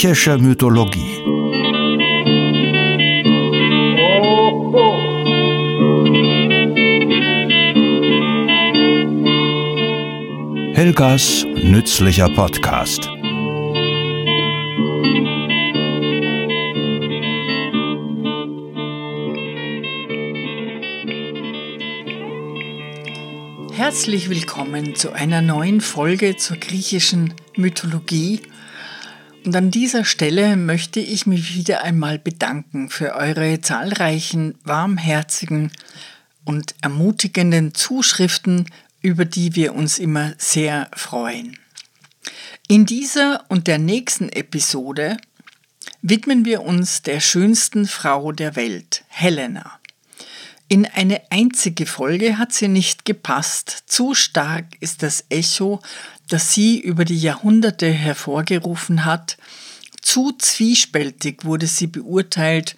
Griechische Mythologie Helgas nützlicher Podcast Herzlich willkommen zu einer neuen Folge zur griechischen Mythologie. Und an dieser Stelle möchte ich mich wieder einmal bedanken für eure zahlreichen, warmherzigen und ermutigenden Zuschriften, über die wir uns immer sehr freuen. In dieser und der nächsten Episode widmen wir uns der schönsten Frau der Welt, Helena. In eine einzige Folge hat sie nicht gepasst. Zu stark ist das Echo, das sie über die Jahrhunderte hervorgerufen hat. Zu zwiespältig wurde sie beurteilt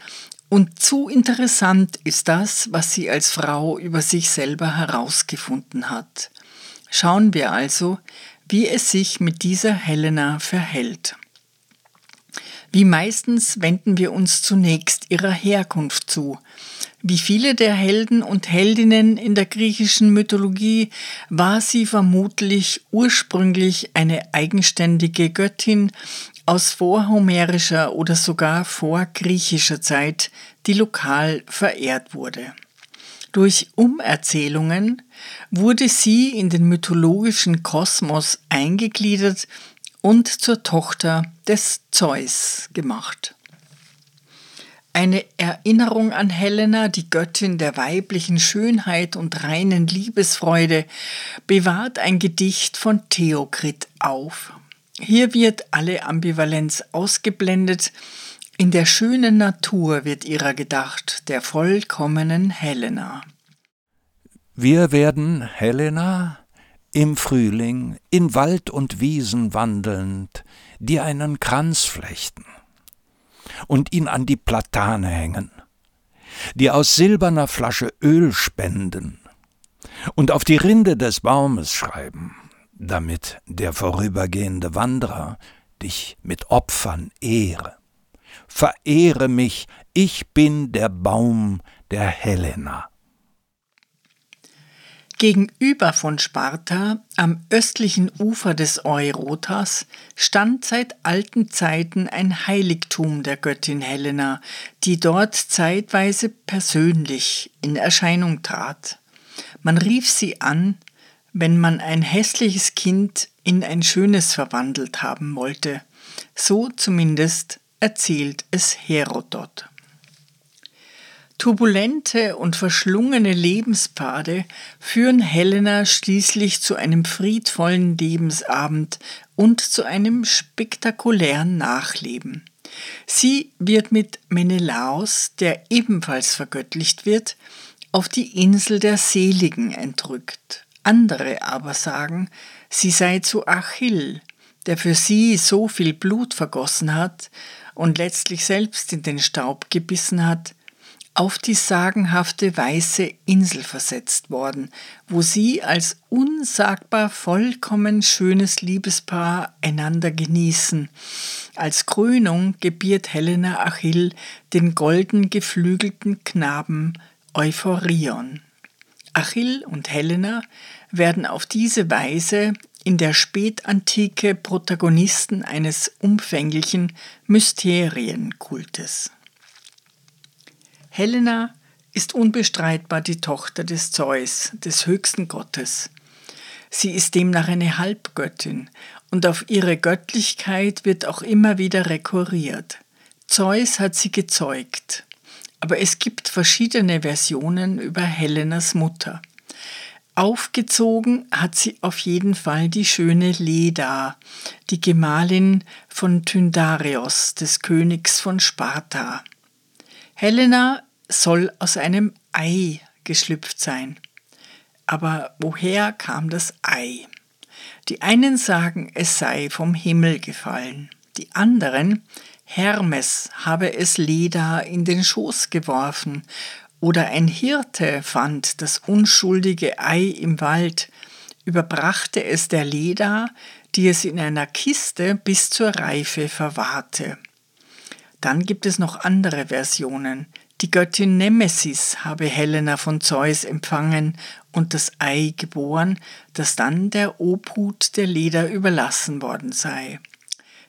und zu interessant ist das, was sie als Frau über sich selber herausgefunden hat. Schauen wir also, wie es sich mit dieser Helena verhält. Wie meistens wenden wir uns zunächst ihrer Herkunft zu. Wie viele der Helden und Heldinnen in der griechischen Mythologie war sie vermutlich ursprünglich eine eigenständige Göttin aus vorhomerischer oder sogar vorgriechischer Zeit, die lokal verehrt wurde. Durch Umerzählungen wurde sie in den mythologischen Kosmos eingegliedert und zur Tochter des Zeus gemacht. Eine Erinnerung an Helena, die Göttin der weiblichen Schönheit und reinen Liebesfreude, bewahrt ein Gedicht von Theokrit auf. Hier wird alle Ambivalenz ausgeblendet, in der schönen Natur wird ihrer gedacht, der vollkommenen Helena. Wir werden Helena im Frühling in Wald und Wiesen wandelnd, dir einen Kranz flechten und ihn an die Platane hängen, die aus silberner Flasche Öl spenden und auf die Rinde des Baumes schreiben, damit der vorübergehende Wanderer dich mit Opfern ehre. Verehre mich, ich bin der Baum der Helena. Gegenüber von Sparta, am östlichen Ufer des Eurotas, stand seit alten Zeiten ein Heiligtum der Göttin Helena, die dort zeitweise persönlich in Erscheinung trat. Man rief sie an, wenn man ein hässliches Kind in ein schönes verwandelt haben wollte. So zumindest erzählt es Herodot. Turbulente und verschlungene Lebenspfade führen Helena schließlich zu einem friedvollen Lebensabend und zu einem spektakulären Nachleben. Sie wird mit Menelaos, der ebenfalls vergöttlicht wird, auf die Insel der Seligen entrückt. Andere aber sagen, sie sei zu Achill, der für sie so viel Blut vergossen hat und letztlich selbst in den Staub gebissen hat, auf die sagenhafte weiße Insel versetzt worden, wo sie als unsagbar vollkommen schönes Liebespaar einander genießen. Als Krönung gebiert Helena Achill den golden geflügelten Knaben Euphorion. Achill und Helena werden auf diese Weise in der Spätantike Protagonisten eines umfänglichen Mysterienkultes. Helena ist unbestreitbar die Tochter des Zeus, des höchsten Gottes. Sie ist demnach eine Halbgöttin und auf ihre Göttlichkeit wird auch immer wieder rekurriert. Zeus hat sie gezeugt, aber es gibt verschiedene Versionen über Helenas Mutter. Aufgezogen hat sie auf jeden Fall die schöne Leda, die Gemahlin von Tyndareos, des Königs von Sparta. Helena soll aus einem Ei geschlüpft sein. Aber woher kam das Ei? Die einen sagen, es sei vom Himmel gefallen. Die anderen, Hermes habe es Leda in den Schoß geworfen. Oder ein Hirte fand das unschuldige Ei im Wald, überbrachte es der Leda, die es in einer Kiste bis zur Reife verwahrte. Dann gibt es noch andere Versionen. Die Göttin Nemesis habe Helena von Zeus empfangen und das Ei geboren, das dann der Obhut der Leda überlassen worden sei.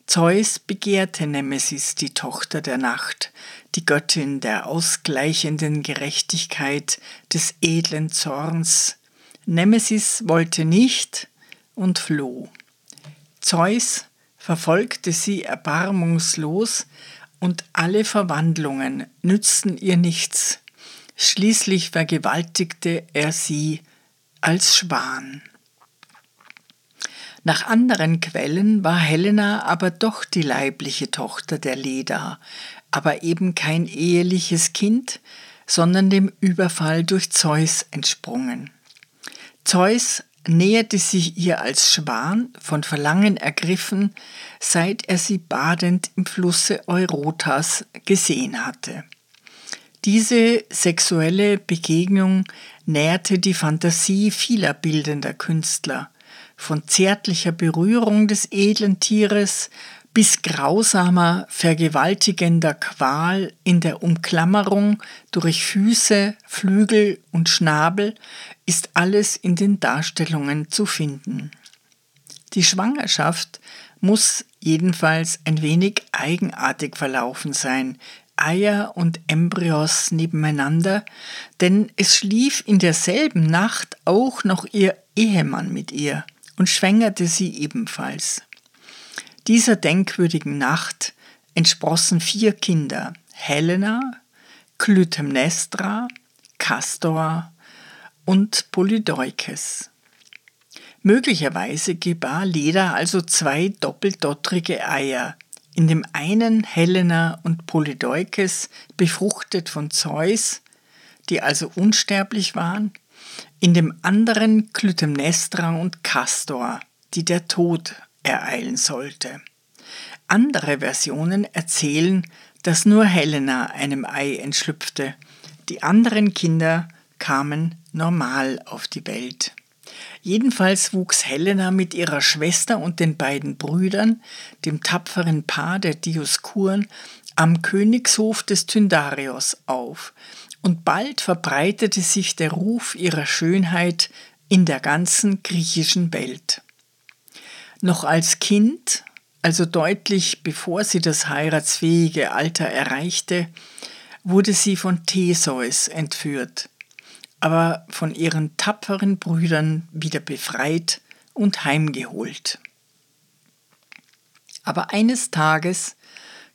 Zeus begehrte Nemesis, die Tochter der Nacht, die Göttin der ausgleichenden Gerechtigkeit, des edlen Zorns. Nemesis wollte nicht und floh. Zeus verfolgte sie erbarmungslos, und alle Verwandlungen nützten ihr nichts. Schließlich vergewaltigte er sie als Schwan. Nach anderen Quellen war Helena aber doch die leibliche Tochter der Leda, aber eben kein eheliches Kind, sondern dem Überfall durch Zeus entsprungen. Zeus näherte sich ihr als Schwan, von Verlangen ergriffen, seit er sie badend im Flusse Eurotas gesehen hatte. Diese sexuelle Begegnung nährte die Fantasie vieler bildender Künstler, von zärtlicher Berührung des edlen Tieres bis grausamer, vergewaltigender Qual in der Umklammerung durch Füße, Flügel und Schnabel ist alles in den Darstellungen zu finden. Die Schwangerschaft muss jedenfalls ein wenig eigenartig verlaufen sein, Eier und Embryos nebeneinander, denn es schlief in derselben Nacht auch noch ihr Ehemann mit ihr und schwängerte sie ebenfalls. Dieser denkwürdigen Nacht entsprossen vier Kinder, Helena, Clytemnestra, Castor und Polydeukes. Möglicherweise gebar Leda also zwei doppeldottrige Eier, in dem einen Helena und Polydeukes, befruchtet von Zeus, die also unsterblich waren, in dem anderen Clytemnestra und Castor, die der Tod ereilen sollte. Andere Versionen erzählen, dass nur Helena einem Ei entschlüpfte. Die anderen Kinder kamen normal auf die Welt. Jedenfalls wuchs Helena mit ihrer Schwester und den beiden Brüdern, dem tapferen Paar der Dioskuren, am Königshof des Tyndarios auf, und bald verbreitete sich der Ruf ihrer Schönheit in der ganzen griechischen Welt. Noch als Kind, also deutlich bevor sie das heiratsfähige Alter erreichte, wurde sie von Theseus entführt, aber von ihren tapferen Brüdern wieder befreit und heimgeholt. Aber eines Tages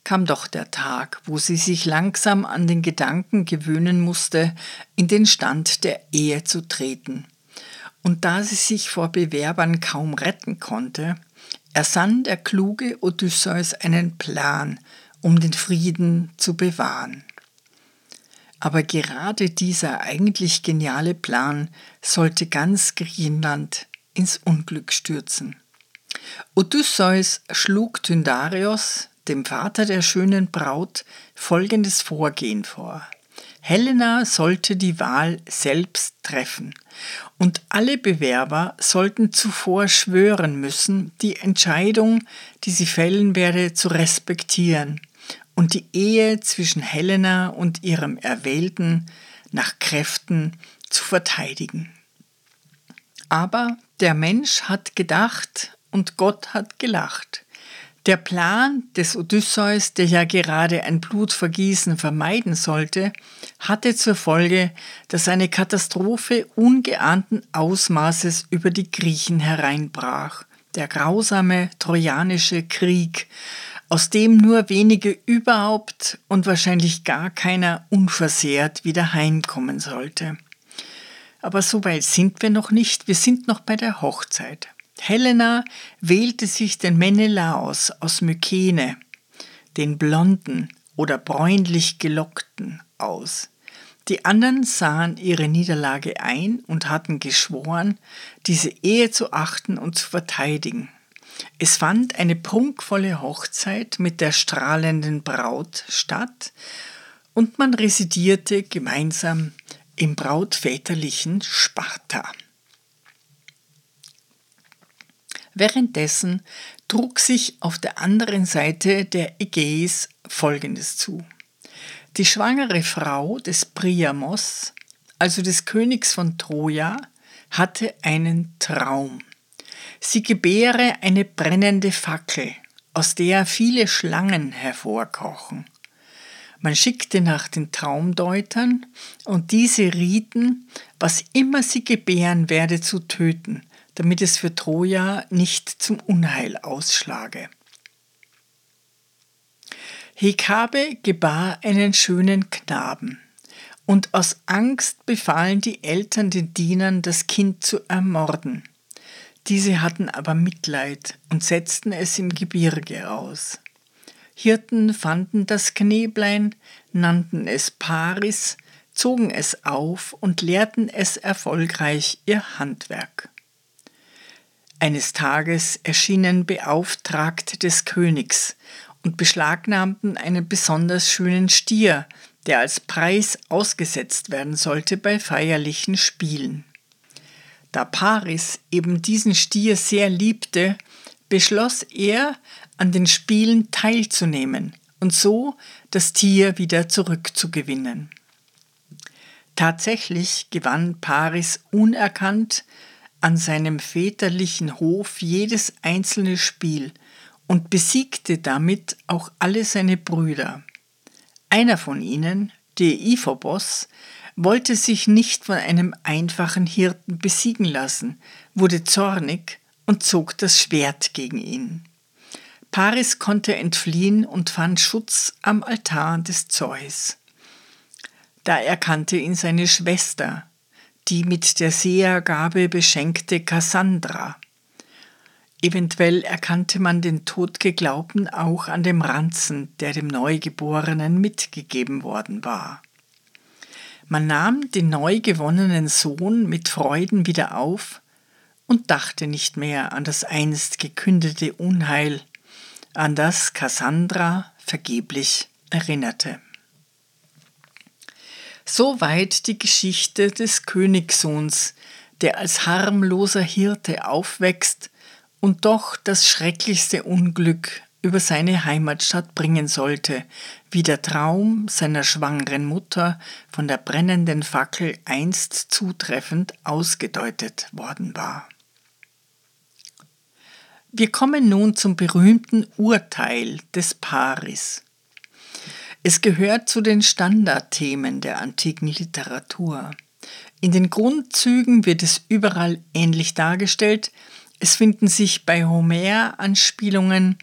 kam doch der Tag, wo sie sich langsam an den Gedanken gewöhnen musste, in den Stand der Ehe zu treten. Und da sie sich vor Bewerbern kaum retten konnte, ersann der kluge Odysseus einen Plan, um den Frieden zu bewahren. Aber gerade dieser eigentlich geniale Plan sollte ganz Griechenland ins Unglück stürzen. Odysseus schlug Tyndarios, dem Vater der schönen Braut, folgendes Vorgehen vor. Helena sollte die Wahl selbst treffen und alle Bewerber sollten zuvor schwören müssen, die Entscheidung, die sie fällen werde, zu respektieren und die Ehe zwischen Helena und ihrem Erwählten nach Kräften zu verteidigen. Aber der Mensch hat gedacht und Gott hat gelacht. Der Plan des Odysseus, der ja gerade ein Blutvergießen vermeiden sollte, hatte zur Folge, dass eine Katastrophe ungeahnten Ausmaßes über die Griechen hereinbrach. Der grausame Trojanische Krieg, aus dem nur wenige überhaupt und wahrscheinlich gar keiner unversehrt wieder heimkommen sollte. Aber so weit sind wir noch nicht, wir sind noch bei der Hochzeit. Helena wählte sich den Menelaos aus Mykene, den blonden oder bräunlich gelockten, aus. Die anderen sahen ihre Niederlage ein und hatten geschworen, diese Ehe zu achten und zu verteidigen. Es fand eine prunkvolle Hochzeit mit der strahlenden Braut statt und man residierte gemeinsam im brautväterlichen Sparta. Währenddessen trug sich auf der anderen Seite der Ägäis Folgendes zu. Die schwangere Frau des Priamos, also des Königs von Troja, hatte einen Traum. Sie gebäre eine brennende Fackel, aus der viele Schlangen hervorkochen. Man schickte nach den Traumdeutern, und diese rieten, was immer sie gebären werde, zu töten, damit es für Troja nicht zum Unheil ausschlage. Hekabe gebar einen schönen Knaben, und aus Angst befahlen die Eltern den Dienern, das Kind zu ermorden. Diese hatten aber Mitleid und setzten es im Gebirge aus. Hirten fanden das Kneblein, nannten es Paris, zogen es auf und lehrten es erfolgreich ihr Handwerk. Eines Tages erschienen Beauftragte des Königs und beschlagnahmten einen besonders schönen Stier, der als Preis ausgesetzt werden sollte bei feierlichen Spielen. Da Paris eben diesen Stier sehr liebte, beschloss er, an den Spielen teilzunehmen und so das Tier wieder zurückzugewinnen. Tatsächlich gewann Paris unerkannt an seinem väterlichen Hof jedes einzelne Spiel und besiegte damit auch alle seine Brüder. Einer von ihnen, Deiphobos, wollte sich nicht von einem einfachen Hirten besiegen lassen, wurde zornig und zog das Schwert gegen ihn. Paris konnte entfliehen und fand Schutz am Altar des Zeus. Da erkannte ihn seine Schwester, die mit der Sehergabe beschenkte Kassandra. Eventuell erkannte man den Todgeglaubten auch an dem Ranzen, der dem Neugeborenen mitgegeben worden war. Man nahm den neu gewonnenen Sohn mit Freuden wieder auf und dachte nicht mehr an das einst gekündete Unheil, an das Cassandra vergeblich erinnerte. Soweit die Geschichte des Königssohns, der als harmloser Hirte aufwächst und doch das schrecklichste Unglück über seine Heimatstadt bringen sollte, wie der Traum seiner schwangeren Mutter von der brennenden Fackel einst zutreffend ausgedeutet worden war. Wir kommen nun zum berühmten Urteil des Paris. Es gehört zu den Standardthemen der antiken Literatur. In den Grundzügen wird es überall ähnlich dargestellt. Es finden sich bei Homer Anspielungen,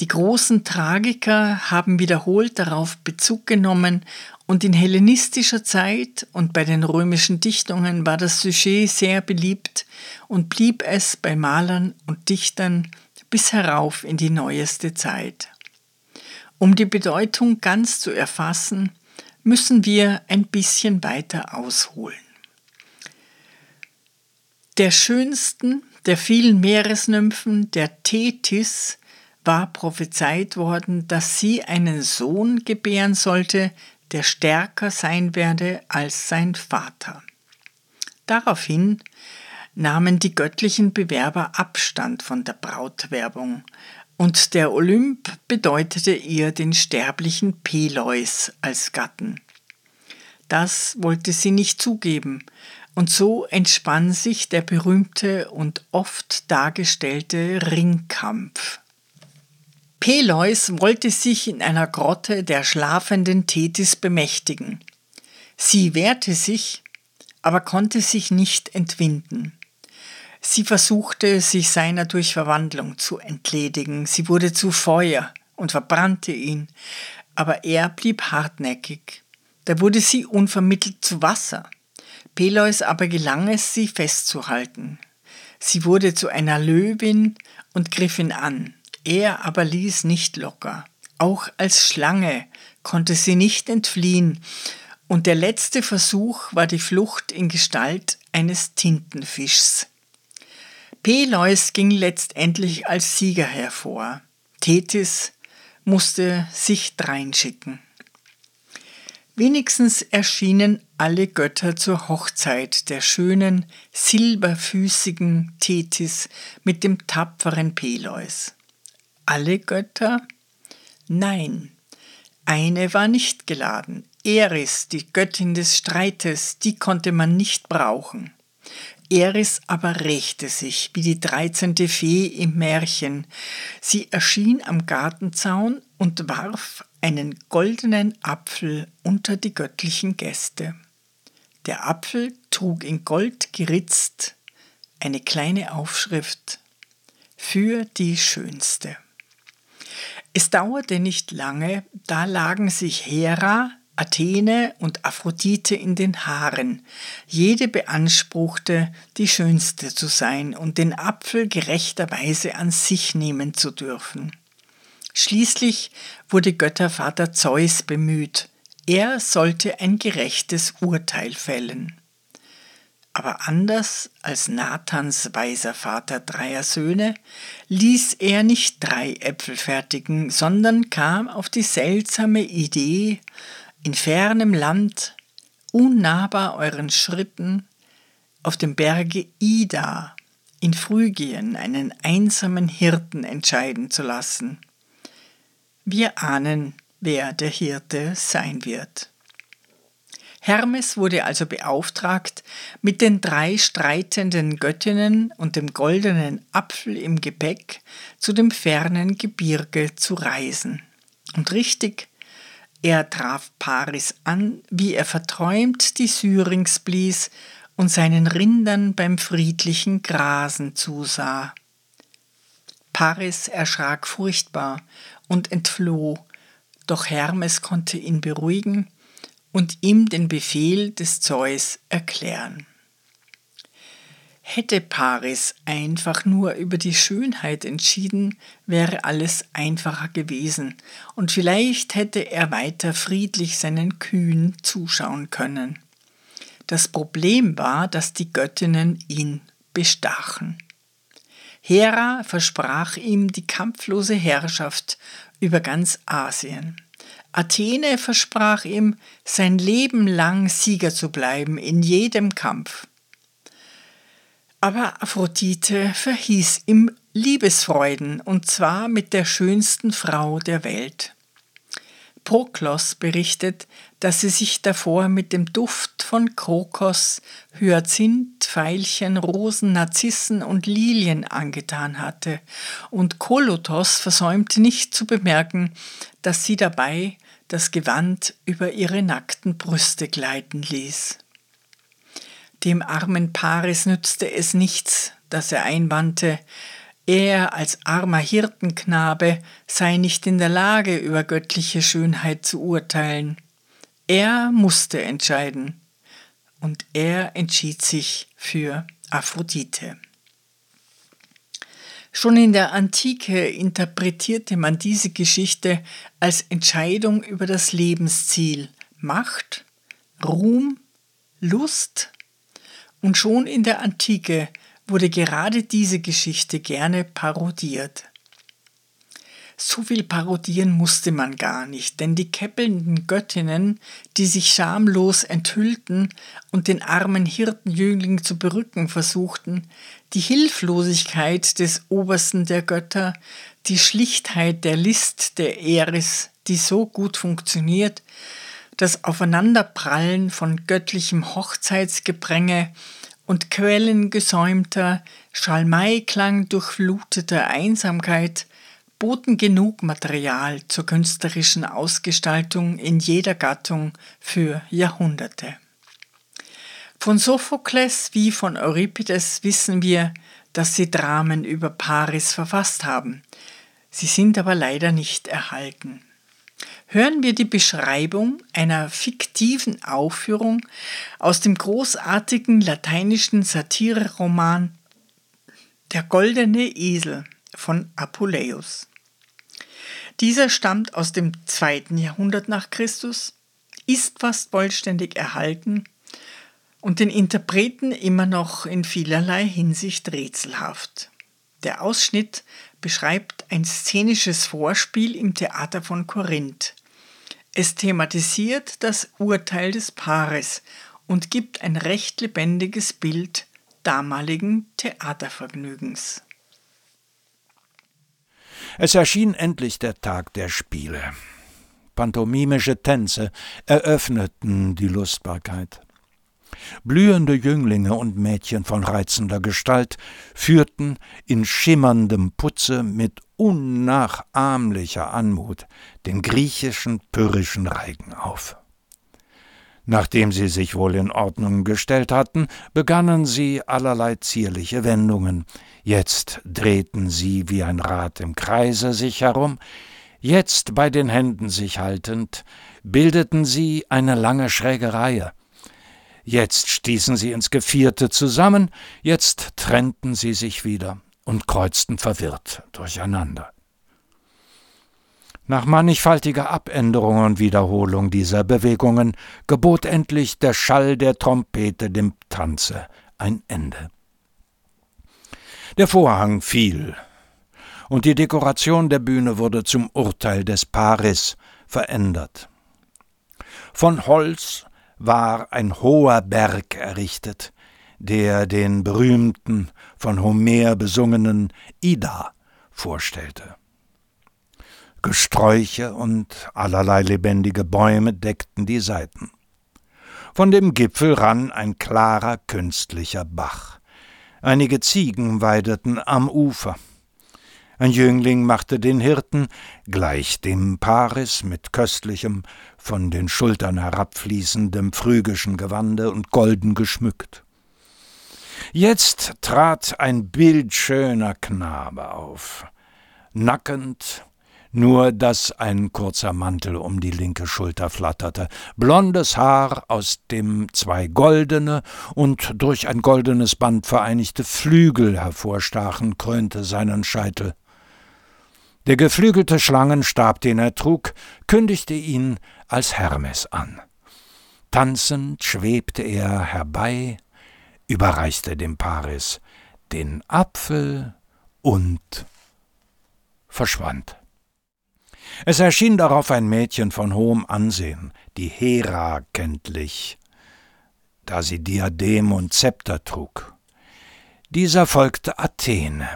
die großen Tragiker haben wiederholt darauf Bezug genommen und in hellenistischer Zeit und bei den römischen Dichtungen war das Sujet sehr beliebt und blieb es bei Malern und Dichtern bis herauf in die neueste Zeit. Um die Bedeutung ganz zu erfassen, müssen wir ein bisschen weiter ausholen. Der schönsten der vielen Meeresnymphen, der Tethys, war prophezeit worden, dass sie einen Sohn gebären sollte, der stärker sein werde als sein Vater. Daraufhin nahmen die göttlichen Bewerber Abstand von der Brautwerbung, und der Olymp bedeutete ihr den sterblichen Peleus als Gatten. Das wollte sie nicht zugeben, und so entspann sich der berühmte und oft dargestellte Ringkampf. Peleus wollte sich in einer Grotte der schlafenden Tethys bemächtigen. Sie wehrte sich, aber konnte sich nicht entwinden. Sie versuchte, sich seiner durch Verwandlung zu entledigen. Sie wurde zu Feuer und verbrannte ihn, aber er blieb hartnäckig. Da wurde sie unvermittelt zu Wasser. Peleus aber gelang es, sie festzuhalten. Sie wurde zu einer Löwin und griff ihn an. Er aber ließ nicht locker. Auch als Schlange konnte sie nicht entfliehen, und der letzte Versuch war die Flucht in Gestalt eines Tintenfischs. Peleus ging letztendlich als Sieger hervor. Tethys musste sich dreinschicken. Wenigstens erschienen alle Götter zur Hochzeit der schönen, silberfüßigen Tethys mit dem tapferen Peleus. Alle Götter? Nein, eine war nicht geladen. Eris, die Göttin des Streites, die konnte man nicht brauchen. Eris aber rächte sich wie die dreizehnte Fee im Märchen. Sie erschien am Gartenzaun und warf einen goldenen Apfel unter die göttlichen Gäste. Der Apfel trug in Gold geritzt eine kleine Aufschrift für die Schönste. Es dauerte nicht lange, da lagen sich Hera, Athene und Aphrodite in den Haaren. Jede beanspruchte, die Schönste zu sein und den Apfel gerechterweise an sich nehmen zu dürfen. Schließlich wurde Göttervater Zeus bemüht. Er sollte ein gerechtes Urteil fällen. Aber anders als Nathans weiser Vater dreier Söhne ließ er nicht drei Äpfel fertigen, sondern kam auf die seltsame Idee, in fernem Land, unnahbar euren Schritten, auf dem Berge Ida in Phrygien einen einsamen Hirten entscheiden zu lassen. Wir ahnen, wer der Hirte sein wird. Hermes wurde also beauftragt, mit den drei streitenden Göttinnen und dem goldenen Apfel im Gepäck zu dem fernen Gebirge zu reisen. Und richtig, er traf Paris an, wie er verträumt die Syrinx blies und seinen Rindern beim friedlichen Grasen zusah. Paris erschrak furchtbar und entfloh, doch Hermes konnte ihn beruhigen und ihm den Befehl des Zeus erklären. Hätte Paris einfach nur über die Schönheit entschieden, wäre alles einfacher gewesen, und vielleicht hätte er weiter friedlich seinen Kühen zuschauen können. Das Problem war, dass die Göttinnen ihn bestachen. Hera versprach ihm die kampflose Herrschaft über ganz Asien. Athene versprach ihm, sein Leben lang Sieger zu bleiben in jedem Kampf. Aber Aphrodite verhieß ihm Liebesfreuden, und zwar mit der schönsten Frau der Welt. Proklos berichtet, dass sie sich davor mit dem Duft von Krokos, Hyazinth, Veilchen, Rosen, Narzissen und Lilien angetan hatte, und Kolotos versäumte nicht zu bemerken, dass sie dabei das Gewand über ihre nackten Brüste gleiten ließ. Dem armen Paris nützte es nichts, dass er einwandte, er als armer Hirtenknabe sei nicht in der Lage, über göttliche Schönheit zu urteilen. Er musste entscheiden, und er entschied sich für Aphrodite. Schon in der Antike interpretierte man diese Geschichte als Entscheidung über das Lebensziel, Macht, Ruhm, Lust, und schon in der Antike wurde gerade diese Geschichte gerne parodiert. So viel parodieren musste man gar nicht, denn die käppelnden Göttinnen, die sich schamlos enthüllten und den armen Hirtenjüngling zu berücken versuchten, die Hilflosigkeit des Obersten der Götter, die Schlichtheit der List der Eris, die so gut funktioniert, das Aufeinanderprallen von göttlichem Hochzeitsgepränge und quellengesäumter, Schalmeiklang durchfluteter Einsamkeit boten genug Material zur künstlerischen Ausgestaltung in jeder Gattung für Jahrhunderte. Von Sophokles wie von Euripides wissen wir, dass sie Dramen über Paris verfasst haben. Sie sind aber leider nicht erhalten hören wir die Beschreibung einer fiktiven Aufführung aus dem großartigen lateinischen Satireroman Der goldene Esel von Apuleius. Dieser stammt aus dem zweiten Jahrhundert nach Christus, ist fast vollständig erhalten und den Interpreten immer noch in vielerlei Hinsicht rätselhaft. Der Ausschnitt beschreibt ein szenisches Vorspiel im Theater von Korinth. Es thematisiert das Urteil des Paares und gibt ein recht lebendiges Bild damaligen Theatervergnügens. Es erschien endlich der Tag der Spiele. Pantomimische Tänze eröffneten die Lustbarkeit. Blühende Jünglinge und Mädchen von reizender Gestalt führten in schimmerndem Putze mit unnachahmlicher Anmut den griechischen pyrrhischen Reigen auf. Nachdem sie sich wohl in Ordnung gestellt hatten, begannen sie allerlei zierliche Wendungen. Jetzt drehten sie wie ein Rad im Kreise sich herum, jetzt bei den Händen sich haltend, bildeten sie eine lange schräge Reihe. Jetzt stießen sie ins Gevierte zusammen, jetzt trennten sie sich wieder und kreuzten verwirrt durcheinander. Nach mannigfaltiger Abänderung und Wiederholung dieser Bewegungen gebot endlich der Schall der Trompete dem Tanze ein Ende. Der Vorhang fiel, und die Dekoration der Bühne wurde zum Urteil des Paris verändert. Von Holz war ein hoher Berg errichtet, der den berühmten, von Homer besungenen Ida vorstellte. Gesträuche und allerlei lebendige Bäume deckten die Seiten. Von dem Gipfel rann ein klarer künstlicher Bach. Einige Ziegen weideten am Ufer. Ein Jüngling machte den Hirten, gleich dem Paris mit köstlichem, von den Schultern herabfließendem phrygischen Gewande und golden geschmückt. Jetzt trat ein bildschöner Knabe auf, nackend, nur dass ein kurzer Mantel um die linke Schulter flatterte, blondes Haar, aus dem zwei goldene und durch ein goldenes Band vereinigte Flügel hervorstachen, krönte seinen Scheitel. Der geflügelte Schlangenstab, den er trug, kündigte ihn als Hermes an. Tanzend schwebte er herbei, überreichte dem Paris den Apfel und verschwand. Es erschien darauf ein Mädchen von hohem Ansehen, die Hera kenntlich, da sie Diadem und Zepter trug. Dieser folgte Athene.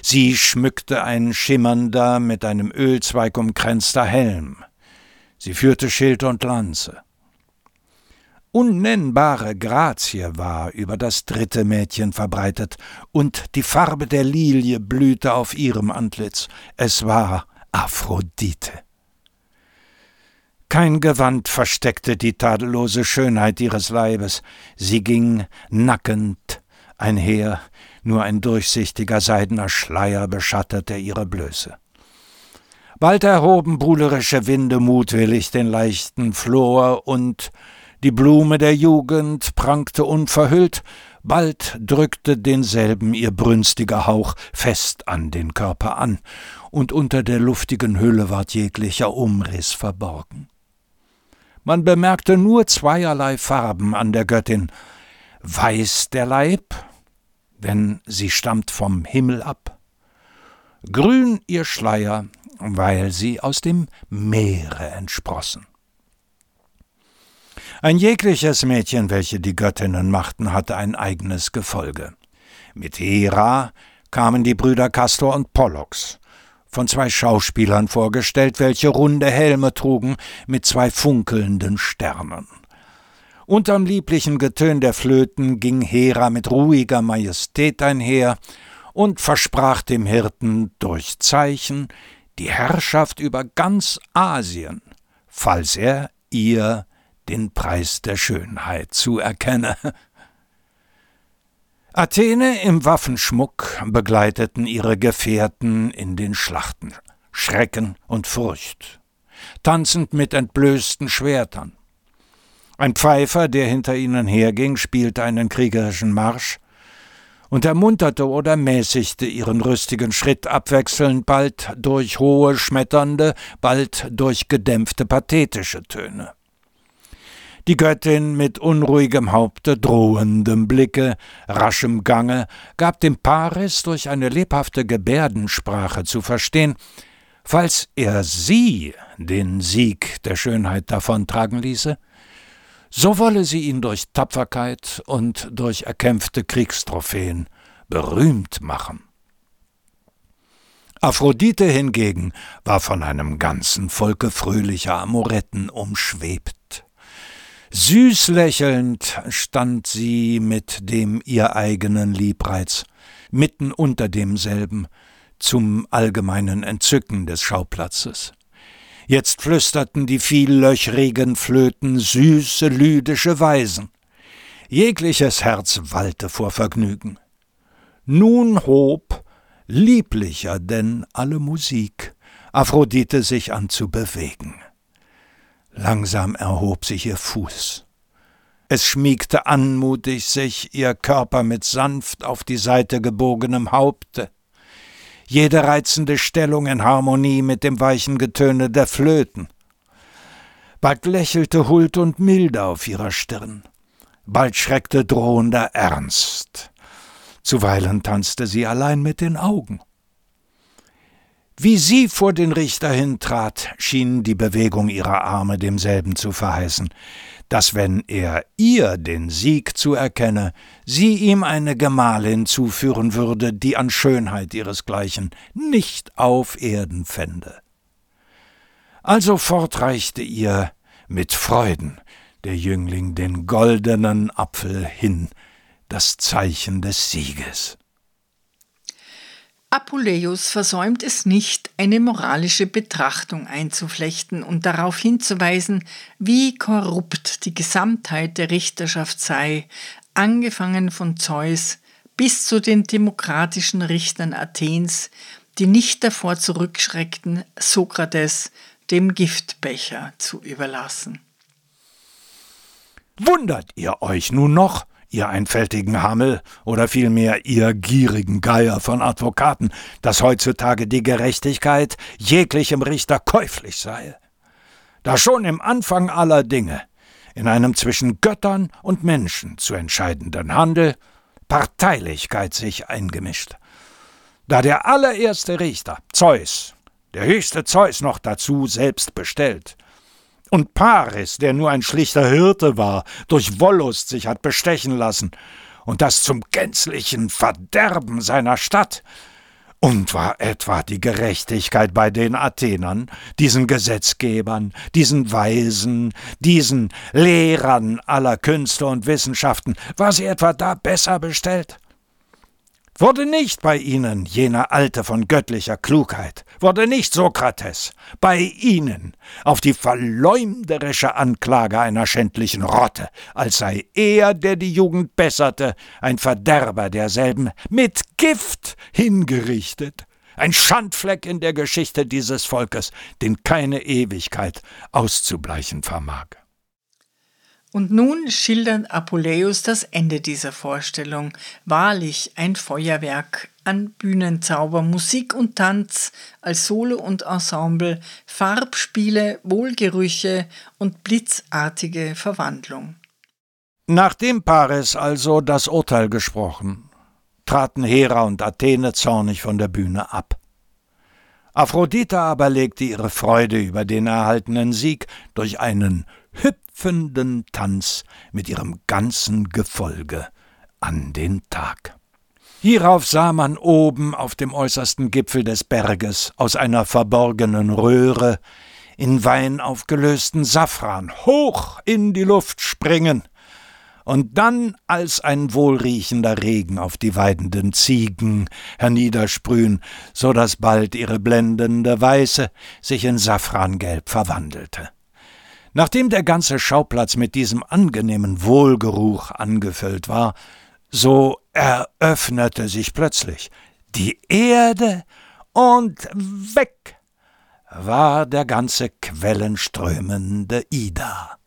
Sie schmückte ein schimmernder, mit einem Ölzweig umkränzter Helm. Sie führte Schild und Lanze. Unnennbare Grazie war über das dritte Mädchen verbreitet, und die Farbe der Lilie blühte auf ihrem Antlitz. Es war Aphrodite. Kein Gewand versteckte die tadellose Schönheit ihres Leibes, sie ging nackend einher, nur ein durchsichtiger seidener Schleier beschattete ihre Blöße. Bald erhoben buhlerische Winde mutwillig den leichten Flor, und die Blume der Jugend prangte unverhüllt, bald drückte denselben ihr brünstiger Hauch fest an den Körper an, und unter der luftigen Hülle ward jeglicher Umriss verborgen. Man bemerkte nur zweierlei Farben an der Göttin weiß der Leib, wenn sie stammt vom Himmel ab, grün ihr Schleier, weil sie aus dem Meere entsprossen. Ein jegliches Mädchen, welche die Göttinnen machten, hatte ein eigenes Gefolge. Mit Hera kamen die Brüder Castor und Pollux, von zwei Schauspielern vorgestellt, welche runde Helme trugen mit zwei funkelnden Sternen. Unterm lieblichen Getön der Flöten ging Hera mit ruhiger Majestät einher und versprach dem Hirten durch Zeichen die Herrschaft über ganz Asien, falls er ihr den Preis der Schönheit zuerkenne. Athene im Waffenschmuck begleiteten ihre Gefährten in den Schlachten, Schrecken und Furcht, tanzend mit entblößten Schwertern. Ein Pfeifer, der hinter ihnen herging, spielte einen kriegerischen Marsch und ermunterte oder mäßigte ihren rüstigen Schritt abwechselnd bald durch hohe, schmetternde, bald durch gedämpfte, pathetische Töne. Die Göttin mit unruhigem Haupte, drohendem Blicke, raschem Gange gab dem Paris durch eine lebhafte Gebärdensprache zu verstehen, Falls er sie den Sieg der Schönheit davontragen ließe, so wolle sie ihn durch Tapferkeit und durch erkämpfte Kriegstrophäen berühmt machen. Aphrodite hingegen war von einem ganzen Volke fröhlicher Amoretten umschwebt. Süß lächelnd stand sie mit dem ihr eigenen Liebreiz mitten unter demselben, zum allgemeinen Entzücken des Schauplatzes. Jetzt flüsterten die viellöchrigen Flöten süße lydische Weisen. Jegliches Herz wallte vor Vergnügen. Nun hob, lieblicher denn alle Musik, Aphrodite sich an zu bewegen. Langsam erhob sich ihr Fuß. Es schmiegte anmutig sich ihr Körper mit sanft auf die Seite gebogenem Haupte jede reizende Stellung in Harmonie mit dem weichen Getöne der Flöten. Bald lächelte Huld und Milde auf ihrer Stirn, bald schreckte drohender Ernst. Zuweilen tanzte sie allein mit den Augen. Wie sie vor den Richter hintrat, schien die Bewegung ihrer Arme demselben zu verheißen, dass wenn er ihr den Sieg zuerkenne, sie ihm eine Gemahlin zuführen würde, die an Schönheit ihresgleichen nicht auf Erden fände. Also fortreichte ihr mit Freuden der Jüngling den goldenen Apfel hin, das Zeichen des Sieges. Apuleius versäumt es nicht, eine moralische Betrachtung einzuflechten und darauf hinzuweisen, wie korrupt die Gesamtheit der Richterschaft sei, angefangen von Zeus bis zu den demokratischen Richtern Athens, die nicht davor zurückschreckten, Sokrates dem Giftbecher zu überlassen. Wundert ihr euch nun noch, ihr einfältigen Hammel oder vielmehr ihr gierigen Geier von Advokaten, dass heutzutage die Gerechtigkeit jeglichem Richter käuflich sei. Da schon im Anfang aller Dinge, in einem zwischen Göttern und Menschen zu entscheidenden Handel, Parteilichkeit sich eingemischt. Da der allererste Richter, Zeus, der höchste Zeus noch dazu selbst bestellt, und Paris, der nur ein schlichter Hirte war, durch Wollust sich hat bestechen lassen, und das zum gänzlichen Verderben seiner Stadt. Und war etwa die Gerechtigkeit bei den Athenern, diesen Gesetzgebern, diesen Weisen, diesen Lehrern aller Künste und Wissenschaften, war sie etwa da besser bestellt? Wurde nicht bei ihnen jener Alte von göttlicher Klugheit, wurde nicht Sokrates bei ihnen auf die verleumderische Anklage einer schändlichen Rotte, als sei er, der die Jugend besserte, ein Verderber derselben, mit Gift hingerichtet, ein Schandfleck in der Geschichte dieses Volkes, den keine Ewigkeit auszubleichen vermag. Und nun schildert Apuleius das Ende dieser Vorstellung. Wahrlich ein Feuerwerk an Bühnenzauber, Musik und Tanz als Solo und Ensemble, Farbspiele, Wohlgerüche und blitzartige Verwandlung. Nachdem Paris also das Urteil gesprochen, traten Hera und Athene zornig von der Bühne ab. Aphrodite aber legte ihre Freude über den erhaltenen Sieg durch einen hüpfenden Tanz mit ihrem ganzen Gefolge an den Tag. Hierauf sah man oben auf dem äußersten Gipfel des Berges aus einer verborgenen Röhre in Wein aufgelösten Safran hoch in die Luft springen und dann als ein wohlriechender Regen auf die weidenden Ziegen herniedersprühen, so dass bald ihre blendende Weiße sich in Safrangelb verwandelte. Nachdem der ganze Schauplatz mit diesem angenehmen Wohlgeruch angefüllt war, so eröffnete sich plötzlich die Erde und weg war der ganze quellenströmende Ida.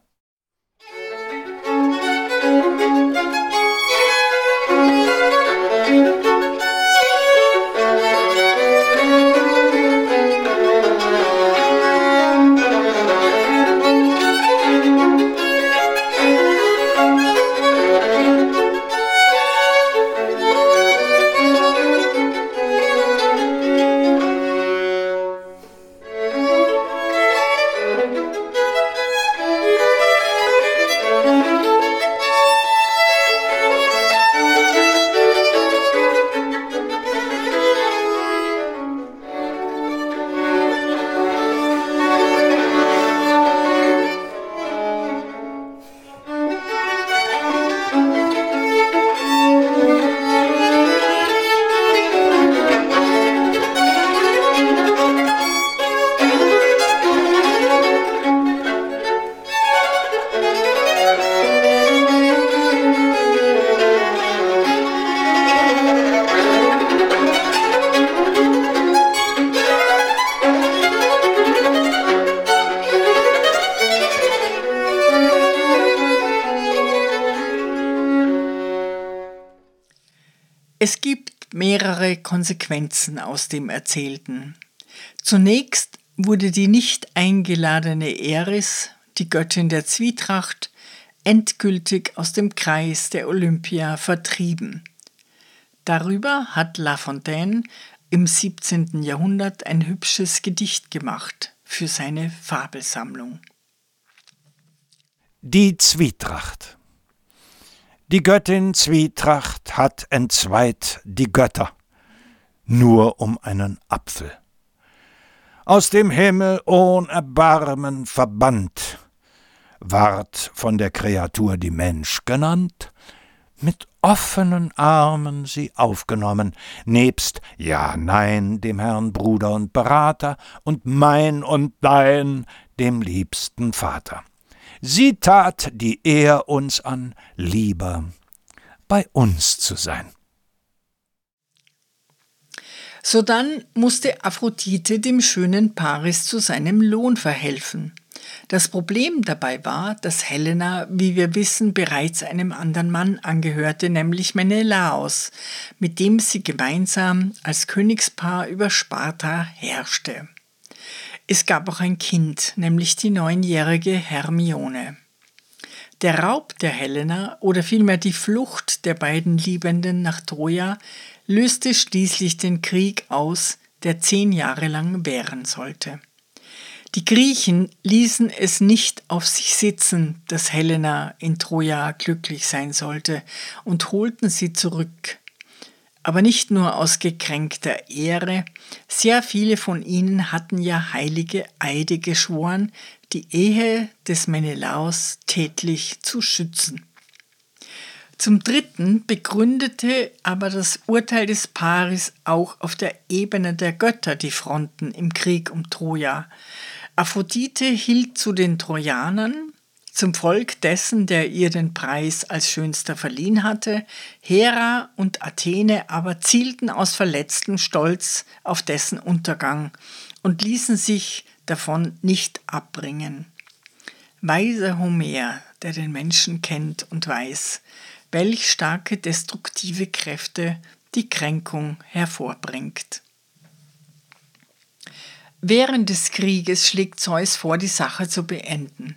Mehrere Konsequenzen aus dem Erzählten. Zunächst wurde die nicht eingeladene Eris, die Göttin der Zwietracht, endgültig aus dem Kreis der Olympia vertrieben. Darüber hat La Fontaine im 17. Jahrhundert ein hübsches Gedicht gemacht für seine Fabelsammlung. Die Zwietracht Die Göttin Zwietracht hat entzweit die Götter, nur um einen Apfel. Aus dem Himmel ohn Erbarmen verbannt, ward von der Kreatur die Mensch genannt, mit offenen Armen sie aufgenommen, nebst Ja, Nein, dem Herrn Bruder und Berater, und mein und dein, dem liebsten Vater. Sie tat, die er uns an, lieber bei uns zu sein. Sodann musste Aphrodite dem schönen Paris zu seinem Lohn verhelfen. Das Problem dabei war, dass Helena, wie wir wissen, bereits einem anderen Mann angehörte, nämlich Menelaos, mit dem sie gemeinsam als Königspaar über Sparta herrschte. Es gab auch ein Kind, nämlich die neunjährige Hermione. Der Raub der Helena oder vielmehr die Flucht der beiden Liebenden nach Troja löste schließlich den Krieg aus, der zehn Jahre lang währen sollte. Die Griechen ließen es nicht auf sich sitzen, dass Helena in Troja glücklich sein sollte, und holten sie zurück. Aber nicht nur aus gekränkter Ehre, sehr viele von ihnen hatten ja heilige Eide geschworen, die Ehe des Menelaos tätlich zu schützen. Zum Dritten begründete aber das Urteil des Paris auch auf der Ebene der Götter die Fronten im Krieg um Troja. Aphrodite hielt zu den Trojanern, zum Volk dessen, der ihr den Preis als schönster verliehen hatte, Hera und Athene aber zielten aus verletztem Stolz auf dessen Untergang und ließen sich davon nicht abbringen. Weiser Homer, der den Menschen kennt und weiß, welch starke destruktive Kräfte die Kränkung hervorbringt. Während des Krieges schlägt Zeus vor, die Sache zu beenden.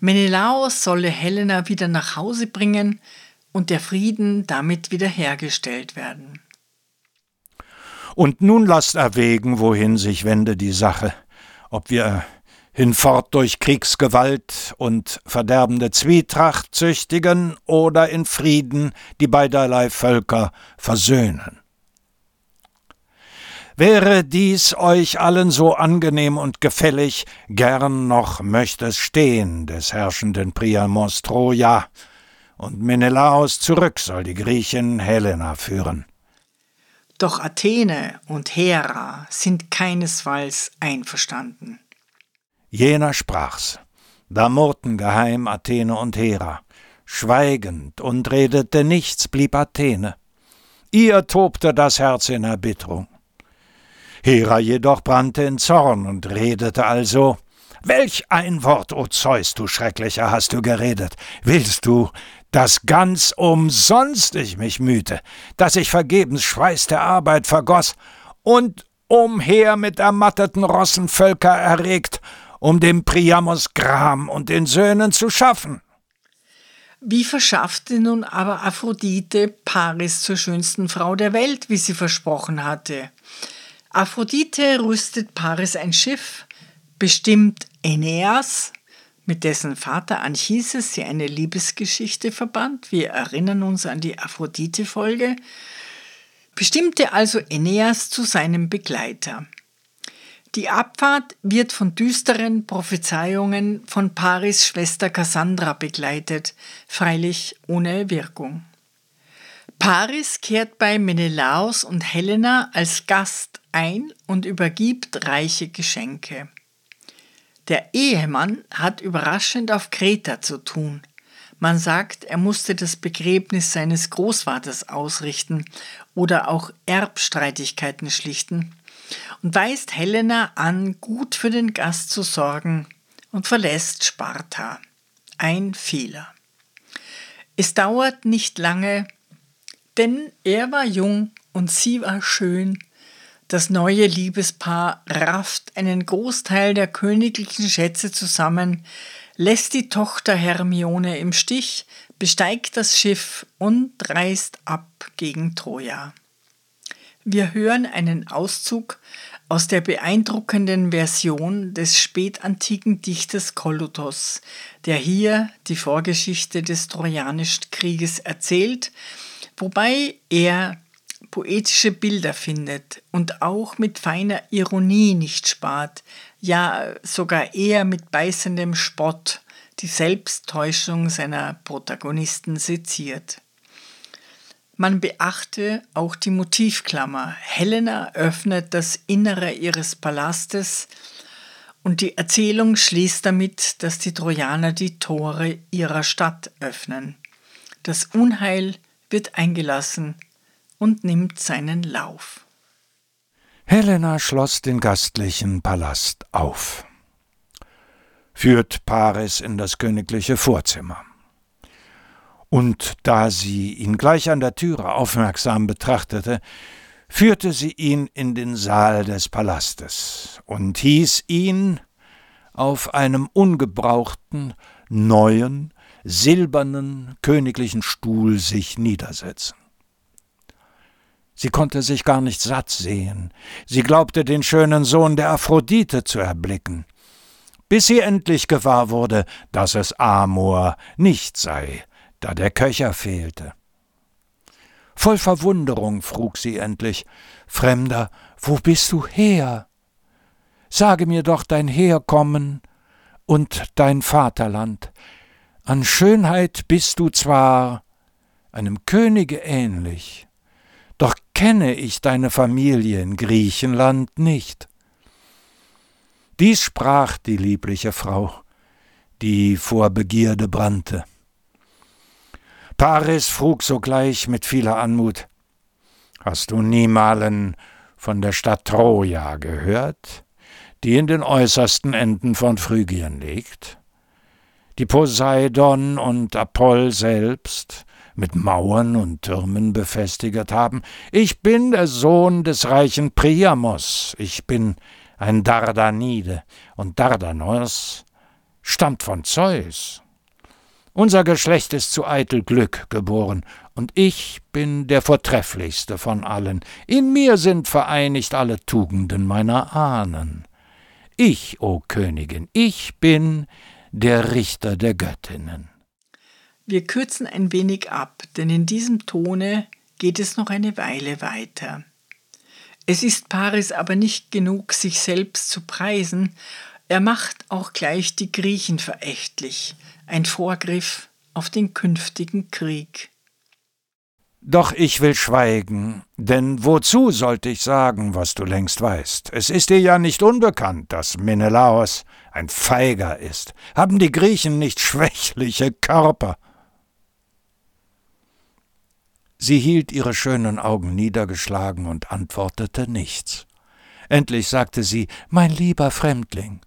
Menelaos solle Helena wieder nach Hause bringen und der Frieden damit wiederhergestellt werden. Und nun lasst erwägen, wohin sich wende die Sache, ob wir hinfort durch Kriegsgewalt und verderbende Zwietracht züchtigen oder in Frieden die beiderlei Völker versöhnen. Wäre dies euch allen so angenehm und gefällig, gern noch möcht es stehen des herrschenden Priamos Troja, und Menelaos zurück soll die Griechen Helena führen. Doch Athene und Hera sind keinesfalls einverstanden. Jener sprach's. Da murrten geheim Athene und Hera. Schweigend und redete nichts blieb Athene. Ihr tobte das Herz in Erbitterung. Hera jedoch brannte in Zorn und redete also Welch ein Wort, o Zeus, du Schrecklicher, hast du geredet. Willst du, dass ganz umsonst ich mich mühte, dass ich vergebens Schweiß der Arbeit vergoß und umher mit ermatteten Rossen Völker erregt, um dem Priamos Gram und den Söhnen zu schaffen? Wie verschaffte nun aber Aphrodite Paris zur schönsten Frau der Welt, wie sie versprochen hatte? Aphrodite rüstet Paris ein Schiff, bestimmt Aeneas, mit dessen Vater Anchises sie eine Liebesgeschichte verband. Wir erinnern uns an die Aphrodite-Folge. Bestimmte also Aeneas zu seinem Begleiter. Die Abfahrt wird von düsteren Prophezeiungen von Paris Schwester Cassandra begleitet, freilich ohne Wirkung. Paris kehrt bei Menelaos und Helena als Gast ein und übergibt reiche Geschenke. Der Ehemann hat überraschend auf Kreta zu tun. Man sagt, er musste das Begräbnis seines Großvaters ausrichten oder auch Erbstreitigkeiten schlichten weist Helena an, gut für den Gast zu sorgen und verlässt Sparta. Ein Fehler. Es dauert nicht lange, Denn er war jung und sie war schön. Das neue Liebespaar rafft einen Großteil der königlichen Schätze zusammen, lässt die Tochter Hermione im Stich, besteigt das Schiff und reist ab gegen Troja. Wir hören einen Auszug aus der beeindruckenden Version des spätantiken Dichters Kolutos, der hier die Vorgeschichte des Trojanischen Krieges erzählt, wobei er poetische Bilder findet und auch mit feiner Ironie nicht spart, ja sogar eher mit beißendem Spott die Selbsttäuschung seiner Protagonisten seziert. Man beachte auch die Motivklammer. Helena öffnet das Innere ihres Palastes und die Erzählung schließt damit, dass die Trojaner die Tore ihrer Stadt öffnen. Das Unheil wird eingelassen und nimmt seinen Lauf. Helena schloss den gastlichen Palast auf, führt Paris in das königliche Vorzimmer und da sie ihn gleich an der Türe aufmerksam betrachtete, führte sie ihn in den Saal des Palastes und hieß ihn auf einem ungebrauchten, neuen, silbernen königlichen Stuhl sich niedersetzen. Sie konnte sich gar nicht satt sehen, sie glaubte den schönen Sohn der Aphrodite zu erblicken, bis sie endlich gewahr wurde, dass es Amor nicht sei, da der Köcher fehlte. Voll Verwunderung frug sie endlich Fremder, wo bist du her? Sage mir doch dein Herkommen und dein Vaterland. An Schönheit bist du zwar einem Könige ähnlich, doch kenne ich deine Familie in Griechenland nicht. Dies sprach die liebliche Frau, die vor Begierde brannte. Paris frug sogleich mit vieler Anmut Hast du niemalen von der Stadt Troja gehört, die in den äußersten Enden von Phrygien liegt? Die Poseidon und Apoll selbst mit Mauern und Türmen befestigt haben. Ich bin der Sohn des reichen Priamos, ich bin ein Dardanide, und Dardanos stammt von Zeus. Unser Geschlecht ist zu eitel Glück geboren, und ich bin der vortrefflichste von allen. In mir sind vereinigt alle Tugenden meiner Ahnen. Ich, o Königin, ich bin der Richter der Göttinnen. Wir kürzen ein wenig ab, denn in diesem Tone geht es noch eine Weile weiter. Es ist Paris aber nicht genug, sich selbst zu preisen, er macht auch gleich die Griechen verächtlich, ein Vorgriff auf den künftigen Krieg. Doch ich will schweigen, denn wozu sollte ich sagen, was du längst weißt? Es ist dir ja nicht unbekannt, dass Menelaos ein Feiger ist. Haben die Griechen nicht schwächliche Körper? Sie hielt ihre schönen Augen niedergeschlagen und antwortete nichts. Endlich sagte sie Mein lieber Fremdling,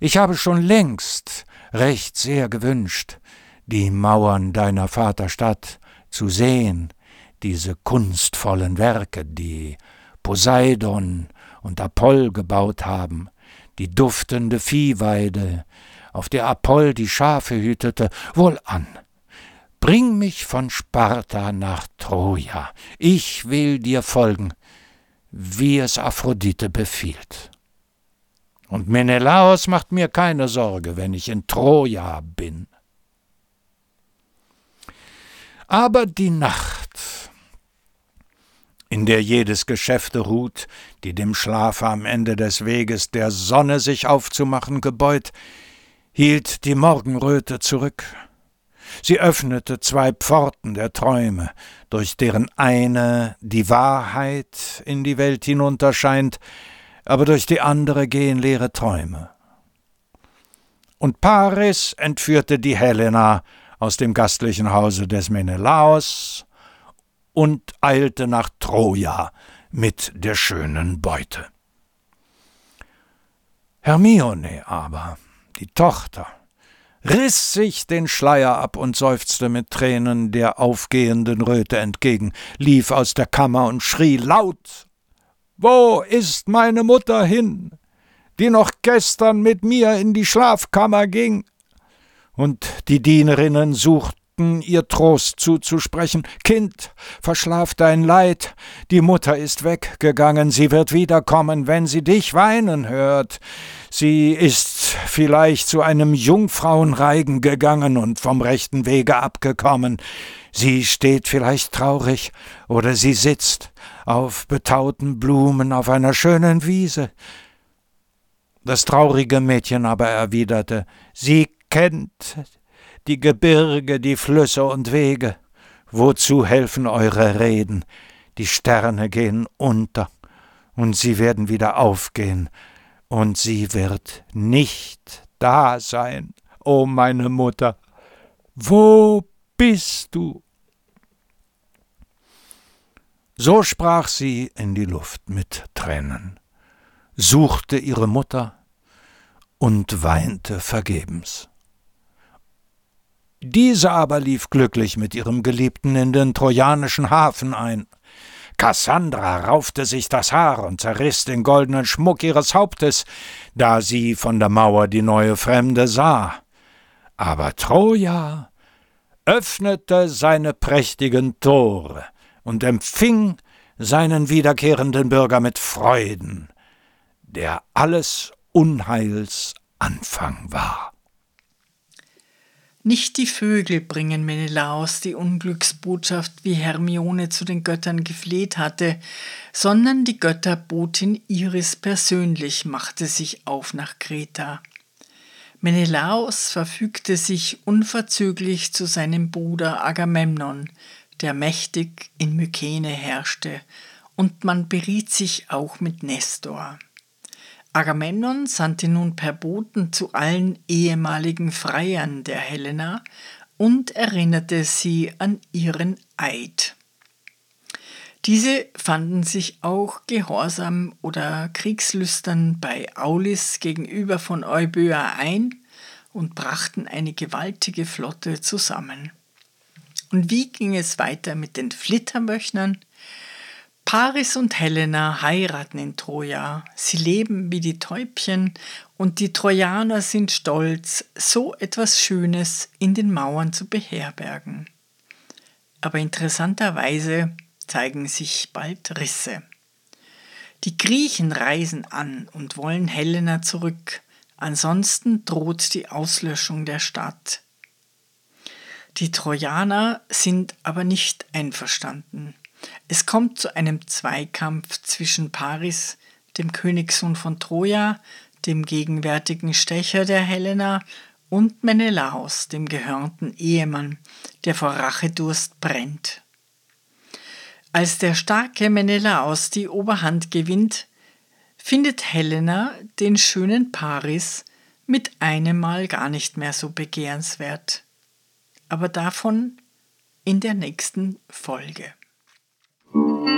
ich habe schon längst recht sehr gewünscht, die Mauern deiner Vaterstadt zu sehen, diese kunstvollen Werke, die Poseidon und Apoll gebaut haben, die duftende Viehweide, auf der Apoll die Schafe hütete, wohlan. Bring mich von Sparta nach Troja, ich will dir folgen, wie es Aphrodite befiehlt. Und Menelaos macht mir keine Sorge, wenn ich in Troja bin. Aber die Nacht, in der jedes Geschäfte ruht, die dem Schlafe am Ende des Weges der Sonne sich aufzumachen gebeut, hielt die Morgenröte zurück. Sie öffnete zwei Pforten der Träume, durch deren eine die Wahrheit in die Welt hinunterscheint, aber durch die andere gehen leere Träume. Und Paris entführte die Helena aus dem gastlichen Hause des Menelaos und eilte nach Troja mit der schönen Beute. Hermione aber, die Tochter, riss sich den Schleier ab und seufzte mit Tränen der aufgehenden Röte entgegen, lief aus der Kammer und schrie laut Wo ist meine Mutter hin, die noch gestern mit mir in die Schlafkammer ging? Und die Dienerinnen suchten ihr Trost zuzusprechen. Kind, verschlaf dein Leid, die Mutter ist weggegangen, sie wird wiederkommen, wenn sie dich weinen hört. Sie ist vielleicht zu einem Jungfrauenreigen gegangen und vom rechten Wege abgekommen. Sie steht vielleicht traurig, oder sie sitzt auf betauten Blumen auf einer schönen Wiese. Das traurige Mädchen aber erwiderte, sie kennt die Gebirge, die Flüsse und Wege. Wozu helfen eure Reden? Die Sterne gehen unter, und sie werden wieder aufgehen, und sie wird nicht da sein, o oh meine Mutter. Wo bist du? So sprach sie in die Luft mit Tränen, suchte ihre Mutter und weinte vergebens. Diese aber lief glücklich mit ihrem Geliebten in den trojanischen Hafen ein. Kassandra raufte sich das Haar und zerriss den goldenen Schmuck ihres Hauptes, da sie von der Mauer die neue Fremde sah. Aber Troja öffnete seine prächtigen Tore und empfing seinen wiederkehrenden Bürger mit Freuden, der alles Unheils Anfang war. Nicht die Vögel bringen Menelaos die Unglücksbotschaft, wie Hermione zu den Göttern gefleht hatte, sondern die Götterbotin Iris persönlich machte sich auf nach Kreta. Menelaos verfügte sich unverzüglich zu seinem Bruder Agamemnon, der mächtig in Mykene herrschte, und man beriet sich auch mit Nestor. Agamemnon sandte nun per Boten zu allen ehemaligen Freiern der Helena und erinnerte sie an ihren Eid. Diese fanden sich auch gehorsam oder kriegslüstern bei Aulis gegenüber von Euböa ein und brachten eine gewaltige Flotte zusammen. Und wie ging es weiter mit den Flittermöchnern? Paris und Helena heiraten in Troja. Sie leben wie die Täubchen und die Trojaner sind stolz, so etwas Schönes in den Mauern zu beherbergen. Aber interessanterweise zeigen sich bald Risse. Die Griechen reisen an und wollen Helena zurück, ansonsten droht die Auslöschung der Stadt. Die Trojaner sind aber nicht einverstanden. Es kommt zu einem Zweikampf zwischen Paris, dem Königssohn von Troja, dem gegenwärtigen Stecher der Helena, und Menelaos, dem gehörnten Ehemann, der vor Rachedurst brennt. Als der starke Menelaos die Oberhand gewinnt, findet Helena den schönen Paris mit einem Mal gar nicht mehr so begehrenswert. Aber davon in der nächsten Folge. Mm-hmm.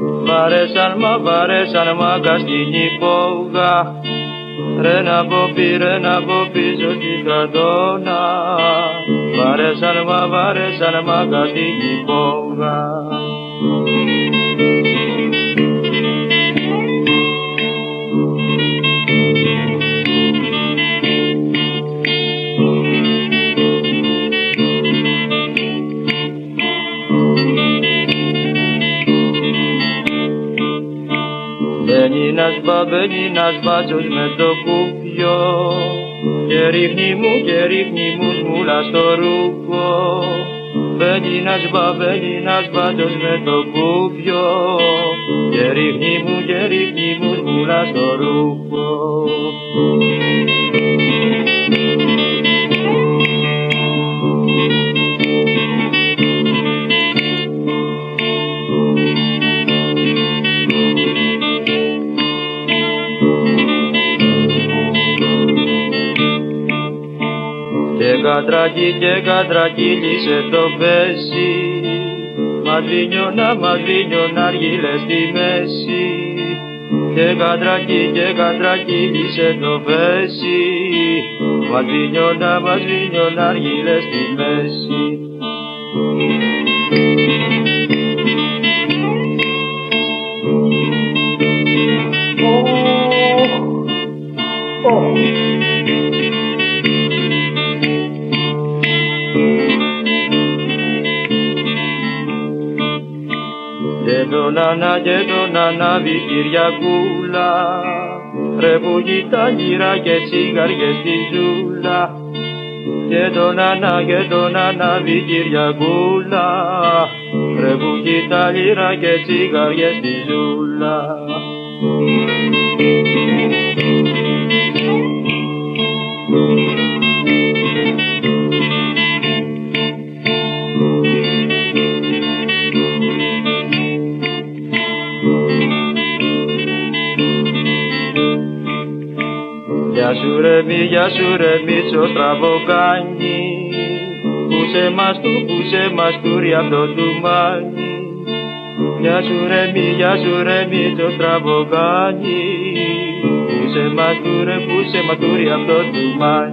Βαρέσαν μα, βαρέσαν μα στην υπόγα. Ρε να πω πήρε, να πω πίσω τη στρατόνα Βαρέσαν μα, βαρέσαν μα στην υπόγα babelina žbačoš me dokupio Kerihni mu, kerihni mu žmulaš to ruko Belina žba, belina žbačoš me dokupio Kerihni mu, kerihni mu žmulaš to ruko κατρακί και κατρακύλισε το πέσι Μαδρίνιωνα, μαδρίνιωνα αργύλε στη μέση. Και κατρακί και κατρακύλισε το πέσι Μαδρίνιωνα, μαδρίνιωνα αργύλε στη μέση τον Ανά και τον Ανάβη Κυριακούλα. Ρε που τα γύρα και τσιγαριές στη ζούλα. Και τον Ανά και τον Ανάβη Κυριακούλα. Ρε που τα γύρα και τσιγαριές στη ζούλα πίσω στραβοκάνι Πούσε μας του, πούσε μας τούρι αυτό το τουμάνι Γεια σου ρε μη, γεια σου ρε μη το στραβοκάνι Πούσε μας του ρε, πούσε μας τούρι απ' το τουμάνι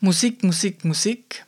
Musik, Musik, Musik.